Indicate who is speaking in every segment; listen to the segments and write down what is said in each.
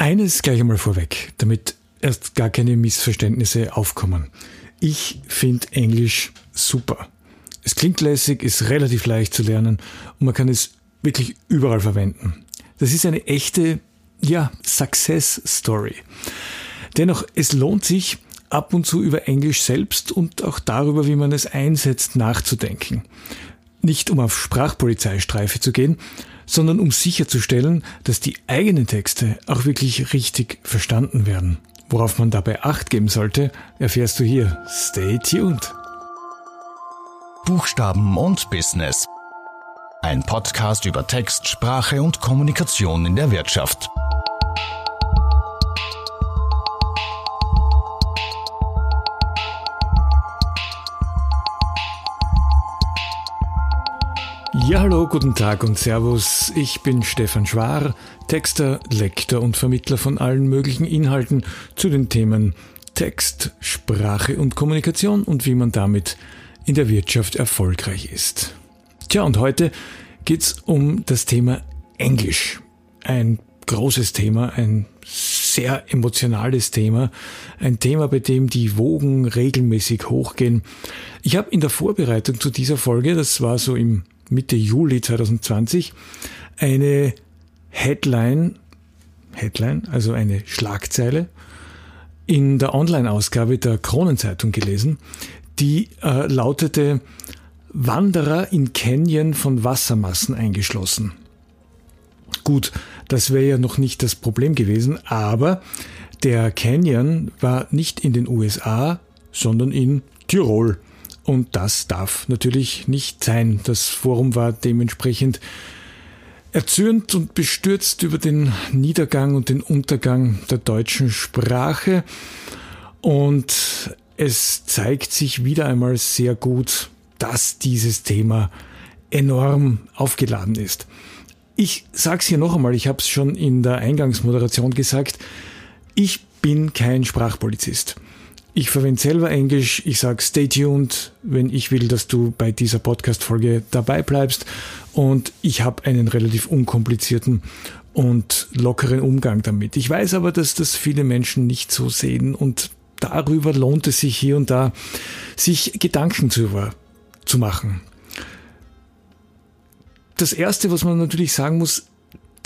Speaker 1: Eines gleich einmal vorweg, damit erst gar keine Missverständnisse aufkommen. Ich finde Englisch super. Es klingt lässig, ist relativ leicht zu lernen und man kann es wirklich überall verwenden. Das ist eine echte, ja, Success Story. Dennoch, es lohnt sich, ab und zu über Englisch selbst und auch darüber, wie man es einsetzt, nachzudenken. Nicht um auf Sprachpolizeistreife zu gehen, sondern um sicherzustellen, dass die eigenen Texte auch wirklich richtig verstanden werden. Worauf man dabei Acht geben sollte, erfährst du hier. Stay tuned.
Speaker 2: Buchstaben und Business. Ein Podcast über Text, Sprache und Kommunikation in der Wirtschaft.
Speaker 1: Ja, hallo, guten Tag und Servus. Ich bin Stefan Schwar, Texter, Lektor und Vermittler von allen möglichen Inhalten zu den Themen Text, Sprache und Kommunikation und wie man damit in der Wirtschaft erfolgreich ist. Tja, und heute geht's um das Thema Englisch. Ein großes Thema, ein sehr emotionales Thema, ein Thema, bei dem die Wogen regelmäßig hochgehen. Ich habe in der Vorbereitung zu dieser Folge, das war so im Mitte Juli 2020 eine Headline, Headline, also eine Schlagzeile in der Online-Ausgabe der Kronenzeitung gelesen, die äh, lautete Wanderer in Canyon von Wassermassen eingeschlossen. Gut, das wäre ja noch nicht das Problem gewesen, aber der Canyon war nicht in den USA, sondern in Tirol. Und das darf natürlich nicht sein. Das Forum war dementsprechend erzürnt und bestürzt über den Niedergang und den Untergang der deutschen Sprache. Und es zeigt sich wieder einmal sehr gut, dass dieses Thema enorm aufgeladen ist. Ich sage es hier noch einmal, ich habe es schon in der Eingangsmoderation gesagt, ich bin kein Sprachpolizist. Ich verwende selber Englisch. Ich sage stay tuned, wenn ich will, dass du bei dieser Podcast-Folge dabei bleibst. Und ich habe einen relativ unkomplizierten und lockeren Umgang damit. Ich weiß aber, dass das viele Menschen nicht so sehen und darüber lohnt es sich hier und da, sich Gedanken zu, zu machen. Das erste, was man natürlich sagen muss,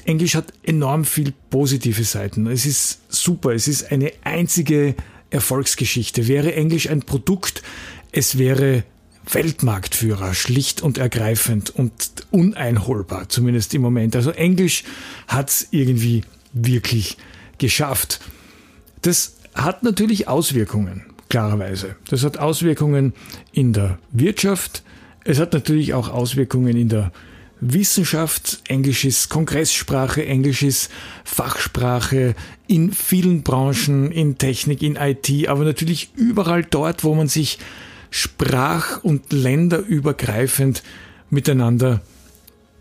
Speaker 1: Englisch hat enorm viel positive Seiten. Es ist super. Es ist eine einzige Erfolgsgeschichte. Wäre Englisch ein Produkt, es wäre Weltmarktführer, schlicht und ergreifend und uneinholbar, zumindest im Moment. Also Englisch hat's irgendwie wirklich geschafft. Das hat natürlich Auswirkungen, klarerweise. Das hat Auswirkungen in der Wirtschaft. Es hat natürlich auch Auswirkungen in der Wissenschaft, Englisch ist Kongresssprache, Englisch ist Fachsprache in vielen Branchen, in Technik, in IT, aber natürlich überall dort, wo man sich sprach- und länderübergreifend miteinander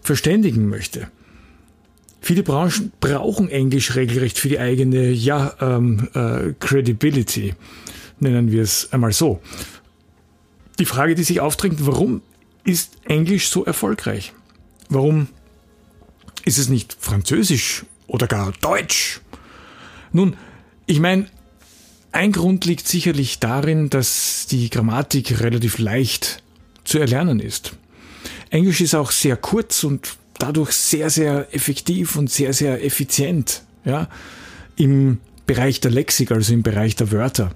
Speaker 1: verständigen möchte. Viele Branchen brauchen Englisch regelrecht für die eigene ja, ähm, äh, Credibility, nennen wir es einmal so. Die Frage, die sich aufdrängt, warum ist Englisch so erfolgreich? Warum ist es nicht Französisch oder gar Deutsch? Nun, ich meine, ein Grund liegt sicherlich darin, dass die Grammatik relativ leicht zu erlernen ist. Englisch ist auch sehr kurz und dadurch sehr, sehr effektiv und sehr, sehr effizient. Ja? Im Bereich der Lexik, also im Bereich der Wörter.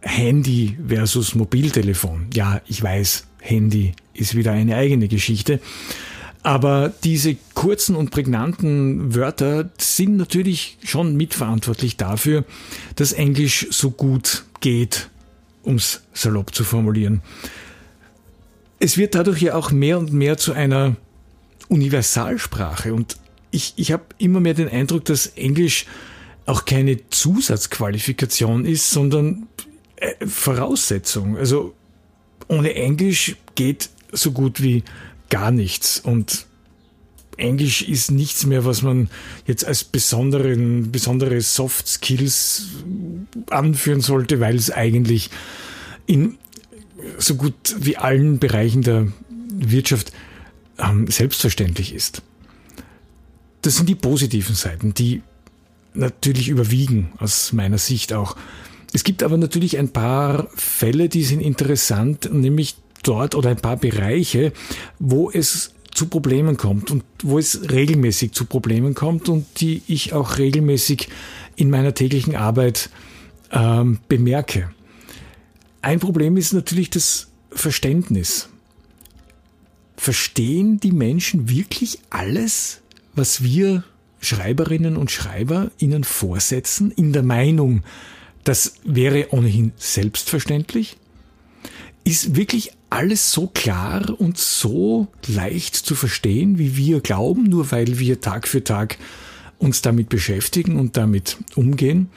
Speaker 1: Handy versus Mobiltelefon. Ja, ich weiß, Handy ist wieder eine eigene Geschichte. Aber diese kurzen und prägnanten Wörter sind natürlich schon mitverantwortlich dafür, dass Englisch so gut geht, um es salopp zu formulieren. Es wird dadurch ja auch mehr und mehr zu einer Universalsprache und ich, ich habe immer mehr den Eindruck, dass Englisch auch keine Zusatzqualifikation ist, sondern äh, Voraussetzung. Also ohne Englisch geht so gut wie gar nichts. Und Englisch ist nichts mehr, was man jetzt als besonderen, besondere Soft Skills anführen sollte, weil es eigentlich in so gut wie allen Bereichen der Wirtschaft ähm, selbstverständlich ist. Das sind die positiven Seiten, die natürlich überwiegen, aus meiner Sicht auch. Es gibt aber natürlich ein paar Fälle, die sind interessant, nämlich dort oder ein paar Bereiche, wo es zu Problemen kommt und wo es regelmäßig zu Problemen kommt und die ich auch regelmäßig in meiner täglichen Arbeit ähm, bemerke. Ein Problem ist natürlich das Verständnis. Verstehen die Menschen wirklich alles, was wir Schreiberinnen und Schreiber ihnen vorsetzen, in der Meinung, das wäre ohnehin selbstverständlich? Ist wirklich alles so klar und so leicht zu verstehen, wie wir glauben, nur weil wir Tag für Tag uns damit beschäftigen und damit umgehen?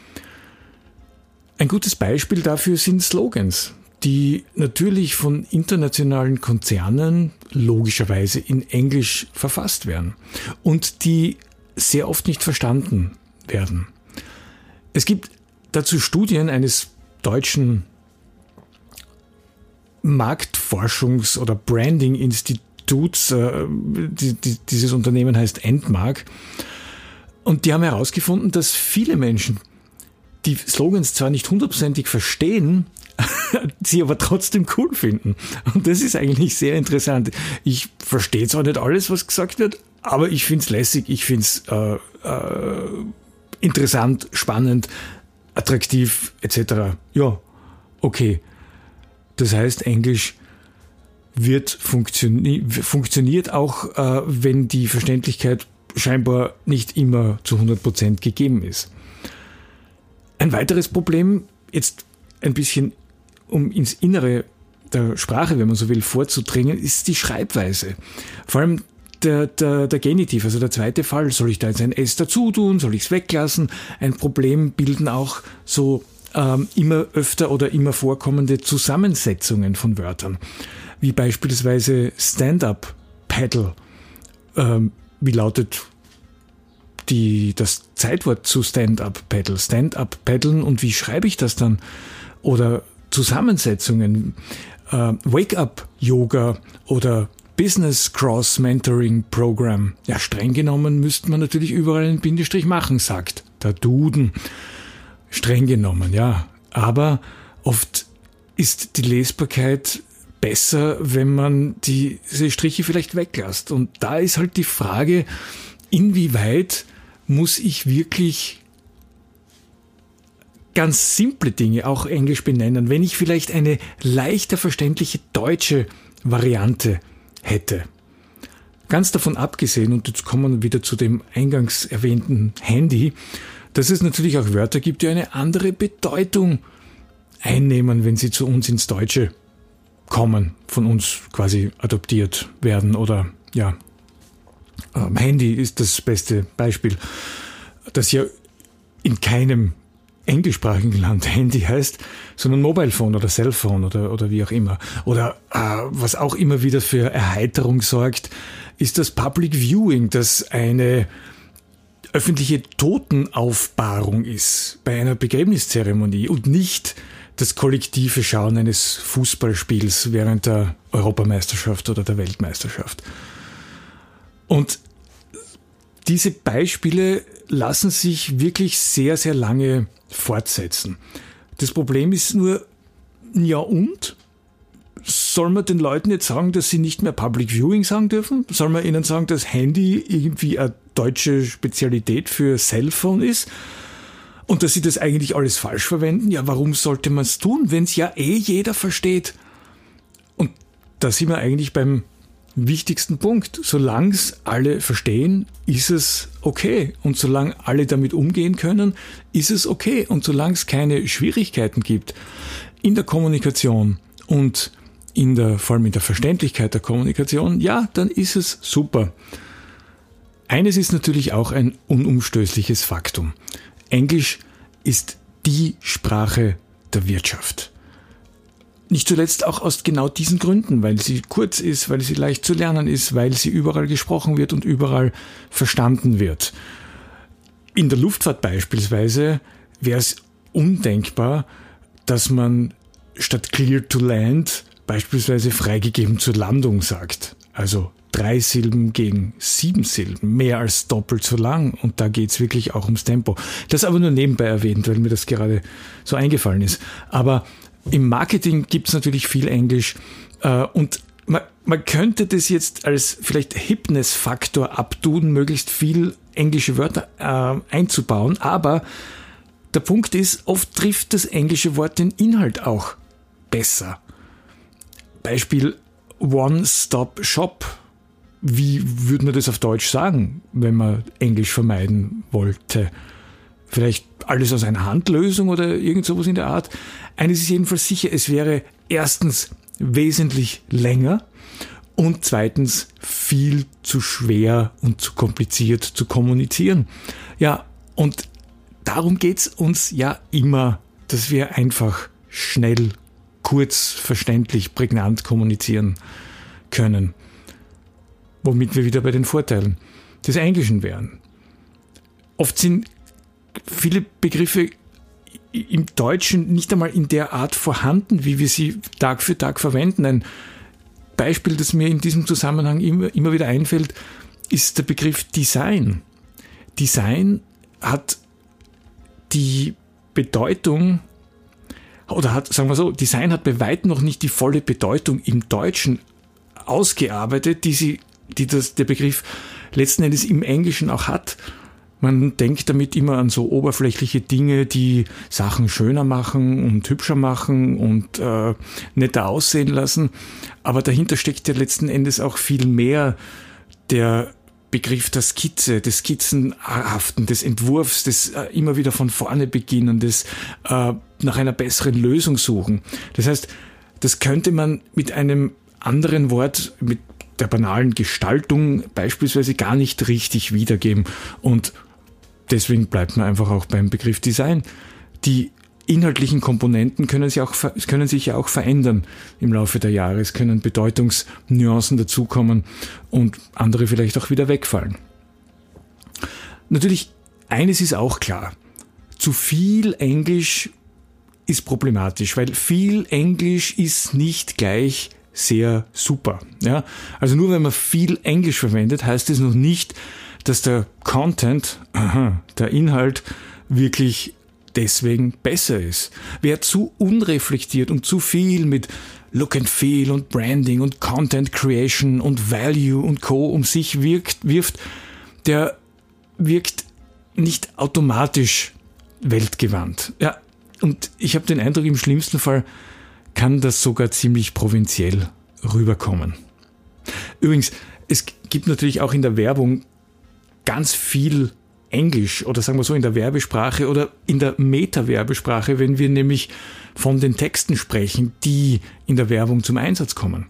Speaker 1: Ein gutes Beispiel dafür sind Slogans, die natürlich von internationalen Konzernen logischerweise in Englisch verfasst werden und die sehr oft nicht verstanden werden. Es gibt dazu Studien eines deutschen Marktforschungs- oder Branding-Instituts. Äh, dieses Unternehmen heißt Endmark. Und die haben herausgefunden, dass viele Menschen die Slogans zwar nicht hundertprozentig verstehen, sie aber trotzdem cool finden. Und das ist eigentlich sehr interessant. Ich verstehe zwar nicht alles, was gesagt wird, aber ich finde es lässig, ich finde es äh, äh, interessant, spannend, attraktiv etc. Ja, okay. Das heißt, Englisch wird funktioni funktioniert auch, äh, wenn die Verständlichkeit scheinbar nicht immer zu 100% gegeben ist. Ein weiteres Problem, jetzt ein bisschen um ins Innere der Sprache, wenn man so will, vorzudringen, ist die Schreibweise. Vor allem der, der, der Genitiv, also der zweite Fall, soll ich da jetzt ein S dazu tun, soll ich es weglassen? Ein Problem bilden auch so ähm, immer öfter oder immer vorkommende Zusammensetzungen von Wörtern, wie beispielsweise Stand-up, Paddle. Ähm, wie lautet die, das Zeitwort zu Stand-up Paddle? Stand-up Paddeln und wie schreibe ich das dann? Oder Zusammensetzungen, äh, Wake-up Yoga oder Business Cross Mentoring Program. Ja, streng genommen müsste man natürlich überall einen Bindestrich machen, sagt der Duden streng genommen, ja. Aber oft ist die Lesbarkeit besser, wenn man diese Striche vielleicht weglässt. Und da ist halt die Frage, inwieweit muss ich wirklich ganz simple Dinge auch Englisch benennen, wenn ich vielleicht eine leichter verständliche deutsche Variante hätte. Ganz davon abgesehen, und jetzt kommen wir wieder zu dem eingangs erwähnten Handy, dass es natürlich auch Wörter gibt, die eine andere Bedeutung einnehmen, wenn sie zu uns ins Deutsche kommen, von uns quasi adoptiert werden oder ja. Ähm, Handy ist das beste Beispiel, das ja in keinem englischsprachigen Land Handy heißt, sondern Mobile Phone oder Cellphone oder, oder wie auch immer. Oder äh, was auch immer wieder für Erheiterung sorgt, ist das Public Viewing, das eine öffentliche Totenaufbahrung ist bei einer Begräbniszeremonie und nicht das kollektive Schauen eines Fußballspiels während der Europameisterschaft oder der Weltmeisterschaft. Und diese Beispiele lassen sich wirklich sehr, sehr lange fortsetzen. Das Problem ist nur, ja und? Soll man den Leuten jetzt sagen, dass sie nicht mehr Public Viewing sagen dürfen? Soll man ihnen sagen, dass Handy irgendwie eine deutsche Spezialität für Cellphone ist? Und dass sie das eigentlich alles falsch verwenden? Ja, warum sollte man es tun, wenn es ja eh jeder versteht? Und da sind wir eigentlich beim wichtigsten Punkt. Solange es alle verstehen, ist es okay. Und solange alle damit umgehen können, ist es okay. Und solange es keine Schwierigkeiten gibt in der Kommunikation und in der, vor allem in der Verständlichkeit der Kommunikation, ja, dann ist es super. Eines ist natürlich auch ein unumstößliches Faktum. Englisch ist die Sprache der Wirtschaft. Nicht zuletzt auch aus genau diesen Gründen, weil sie kurz ist, weil sie leicht zu lernen ist, weil sie überall gesprochen wird und überall verstanden wird. In der Luftfahrt beispielsweise wäre es undenkbar, dass man statt clear to land beispielsweise freigegeben zur Landung sagt. Also drei Silben gegen sieben Silben, mehr als doppelt so lang. Und da geht's wirklich auch ums Tempo. Das aber nur nebenbei erwähnt, weil mir das gerade so eingefallen ist. Aber im Marketing gibt's natürlich viel Englisch äh, und man, man könnte das jetzt als vielleicht Hipness-Faktor abtun, möglichst viel englische Wörter äh, einzubauen, aber der Punkt ist, oft trifft das englische Wort den Inhalt auch besser. Beispiel One-Stop-Shop. Wie würde man das auf Deutsch sagen, wenn man Englisch vermeiden wollte? Vielleicht alles aus einer Handlösung oder irgend sowas in der Art. Eines ist jedenfalls sicher, es wäre erstens wesentlich länger und zweitens viel zu schwer und zu kompliziert zu kommunizieren. Ja, und darum geht's uns ja immer, dass wir einfach schnell, kurz, verständlich, prägnant kommunizieren können. Womit wir wieder bei den Vorteilen des Englischen wären. Oft sind viele Begriffe im Deutschen nicht einmal in der Art vorhanden, wie wir sie Tag für Tag verwenden. Ein Beispiel, das mir in diesem Zusammenhang immer, immer wieder einfällt, ist der Begriff Design. Design hat die Bedeutung, oder hat, sagen wir so, Design hat bei weitem noch nicht die volle Bedeutung im Deutschen ausgearbeitet, die sie, die das, der Begriff letzten Endes im Englischen auch hat. Man denkt damit immer an so oberflächliche Dinge, die Sachen schöner machen und hübscher machen und äh, netter aussehen lassen. Aber dahinter steckt ja letzten Endes auch viel mehr der Begriff der Skizze, des Skizzenhaften, des Entwurfs, des äh, immer wieder von vorne beginnen, des äh, nach einer besseren Lösung suchen. Das heißt, das könnte man mit einem anderen Wort, mit der banalen Gestaltung beispielsweise gar nicht richtig wiedergeben. Und deswegen bleibt man einfach auch beim Begriff Design. Die inhaltlichen Komponenten können sich, auch, können sich ja auch verändern im Laufe der Jahre. Es können Bedeutungsnuancen dazukommen und andere vielleicht auch wieder wegfallen. Natürlich, eines ist auch klar. Zu viel Englisch ist problematisch, weil viel Englisch ist nicht gleich sehr super. Ja? Also nur wenn man viel Englisch verwendet, heißt es noch nicht, dass der Content, aha, der Inhalt wirklich deswegen besser ist. Wer zu unreflektiert und zu viel mit Look and Feel und Branding und Content Creation und Value und Co. um sich wirkt, wirft, der wirkt nicht automatisch weltgewandt. Ja, und ich habe den Eindruck, im schlimmsten Fall kann das sogar ziemlich provinziell rüberkommen. Übrigens, es gibt natürlich auch in der Werbung ganz viel Englisch oder sagen wir so in der Werbesprache oder in der Meta-Werbesprache, wenn wir nämlich von den Texten sprechen, die in der Werbung zum Einsatz kommen.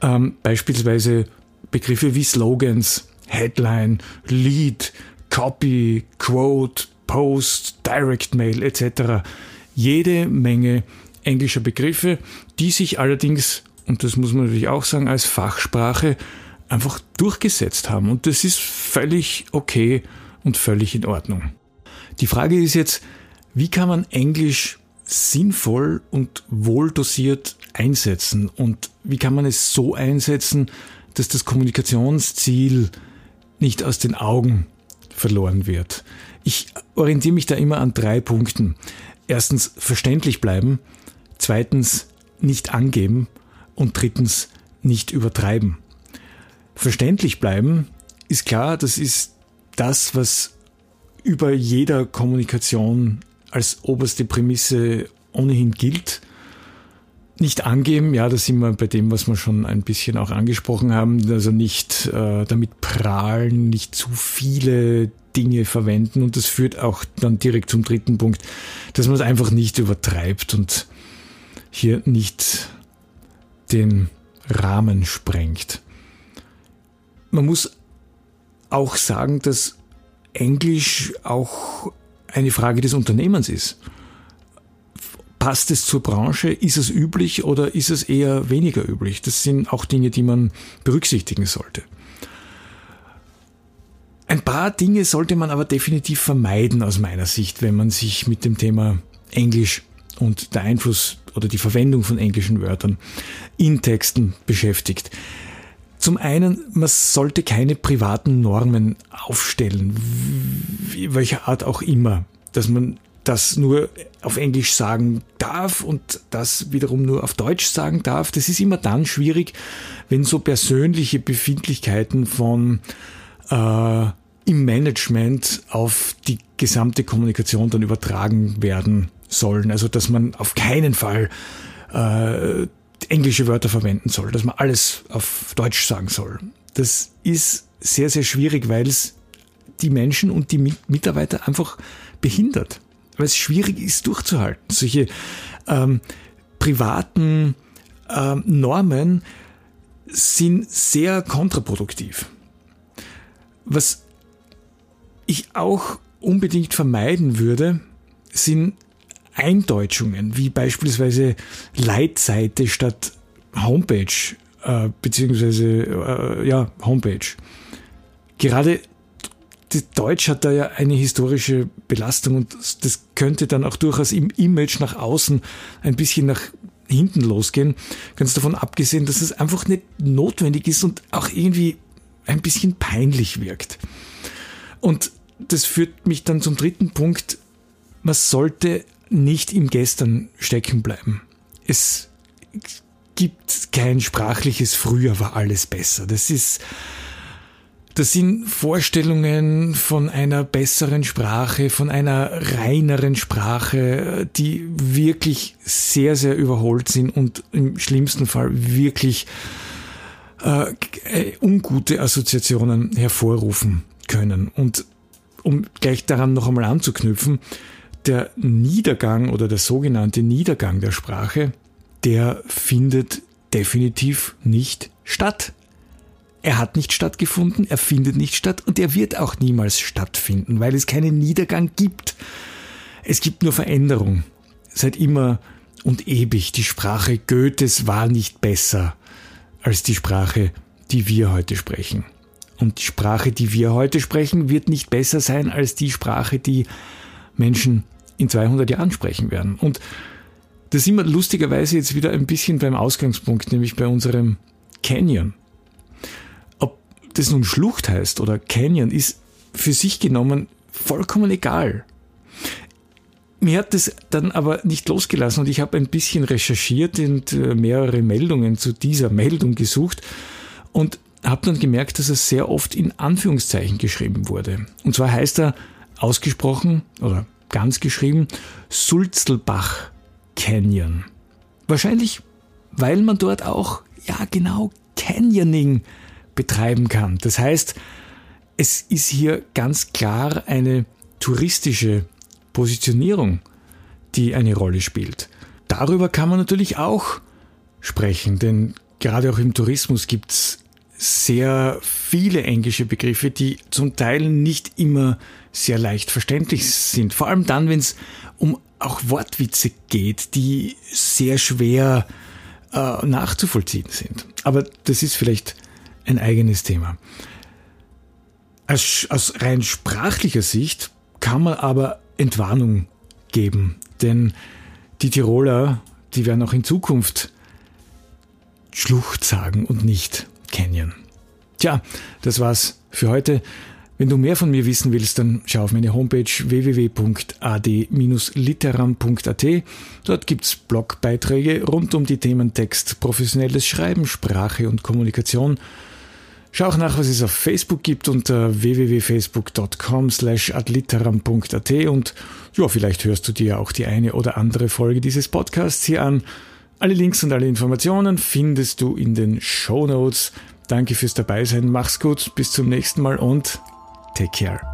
Speaker 1: Ähm, beispielsweise Begriffe wie Slogans, Headline, Lead, Copy, Quote, Post, Direct Mail etc. Jede Menge englischer Begriffe, die sich allerdings, und das muss man natürlich auch sagen, als Fachsprache einfach durchgesetzt haben. Und das ist völlig okay und völlig in Ordnung. Die Frage ist jetzt, wie kann man Englisch sinnvoll und wohldosiert einsetzen und wie kann man es so einsetzen, dass das Kommunikationsziel nicht aus den Augen verloren wird. Ich orientiere mich da immer an drei Punkten. Erstens verständlich bleiben, zweitens nicht angeben und drittens nicht übertreiben. Verständlich bleiben ist klar, das ist das, was über jeder Kommunikation als oberste Prämisse ohnehin gilt. Nicht angeben, ja, da sind wir bei dem, was wir schon ein bisschen auch angesprochen haben, also nicht äh, damit prahlen, nicht zu viele Dinge verwenden und das führt auch dann direkt zum dritten Punkt, dass man es einfach nicht übertreibt und hier nicht den Rahmen sprengt. Man muss auch sagen, dass Englisch auch eine Frage des Unternehmens ist. Passt es zur Branche? Ist es üblich oder ist es eher weniger üblich? Das sind auch Dinge, die man berücksichtigen sollte. Ein paar Dinge sollte man aber definitiv vermeiden aus meiner Sicht, wenn man sich mit dem Thema Englisch und der Einfluss oder die Verwendung von englischen Wörtern in Texten beschäftigt. Zum einen, man sollte keine privaten Normen aufstellen, welcher Art auch immer, dass man das nur auf Englisch sagen darf und das wiederum nur auf Deutsch sagen darf. Das ist immer dann schwierig, wenn so persönliche Befindlichkeiten von äh, im Management auf die gesamte Kommunikation dann übertragen werden sollen. Also dass man auf keinen Fall äh, englische Wörter verwenden soll, dass man alles auf Deutsch sagen soll. Das ist sehr, sehr schwierig, weil es die Menschen und die Mitarbeiter einfach behindert. Weil es schwierig ist durchzuhalten. Solche ähm, privaten ähm, Normen sind sehr kontraproduktiv. Was ich auch unbedingt vermeiden würde, sind Eindeutschungen, wie beispielsweise Leitseite statt Homepage, äh, beziehungsweise äh, ja, Homepage. Gerade Deutsch hat da ja eine historische Belastung und das könnte dann auch durchaus im Image nach außen ein bisschen nach hinten losgehen. Ganz davon abgesehen, dass es einfach nicht notwendig ist und auch irgendwie ein bisschen peinlich wirkt. Und das führt mich dann zum dritten Punkt. Man sollte nicht im Gestern stecken bleiben. Es gibt kein sprachliches Früher war alles besser. Das ist, das sind Vorstellungen von einer besseren Sprache, von einer reineren Sprache, die wirklich sehr, sehr überholt sind und im schlimmsten Fall wirklich äh, ungute Assoziationen hervorrufen können. Und um gleich daran noch einmal anzuknüpfen, der Niedergang oder der sogenannte Niedergang der Sprache, der findet definitiv nicht statt. Er hat nicht stattgefunden, er findet nicht statt und er wird auch niemals stattfinden, weil es keinen Niedergang gibt. Es gibt nur Veränderung. Seit immer und ewig. Die Sprache Goethes war nicht besser als die Sprache, die wir heute sprechen. Und die Sprache, die wir heute sprechen, wird nicht besser sein als die Sprache, die Menschen in 200 Jahren sprechen werden. Und das sind wir lustigerweise jetzt wieder ein bisschen beim Ausgangspunkt, nämlich bei unserem Canyon. Ob das nun Schlucht heißt oder Canyon, ist für sich genommen vollkommen egal. Mir hat das dann aber nicht losgelassen und ich habe ein bisschen recherchiert und äh, mehrere Meldungen zu dieser Meldung gesucht und habe dann gemerkt, dass es sehr oft in Anführungszeichen geschrieben wurde. Und zwar heißt er ausgesprochen oder ganz geschrieben Sulzelbach Canyon. Wahrscheinlich, weil man dort auch, ja genau, Canyoning betreiben kann. Das heißt, es ist hier ganz klar eine touristische Positionierung, die eine Rolle spielt. Darüber kann man natürlich auch sprechen, denn gerade auch im Tourismus gibt es sehr viele englische Begriffe, die zum Teil nicht immer sehr leicht verständlich sind. Vor allem dann, wenn es um auch Wortwitze geht, die sehr schwer äh, nachzuvollziehen sind. Aber das ist vielleicht ein eigenes Thema. Aus, aus rein sprachlicher Sicht kann man aber Entwarnung geben, denn die Tiroler, die werden auch in Zukunft Schlucht sagen und nicht Canyon. Tja, das war's für heute. Wenn du mehr von mir wissen willst, dann schau auf meine Homepage www.ad-literam.at. Dort gibt's Blogbeiträge rund um die Themen Text, professionelles Schreiben, Sprache und Kommunikation. Schau auch nach, was es auf Facebook gibt unter www.facebook.com slash adliteram.at und ja, vielleicht hörst du dir auch die eine oder andere Folge dieses Podcasts hier an. Alle Links und alle Informationen findest du in den Show Notes. Danke fürs Dabeisein, mach's gut, bis zum nächsten Mal und take care.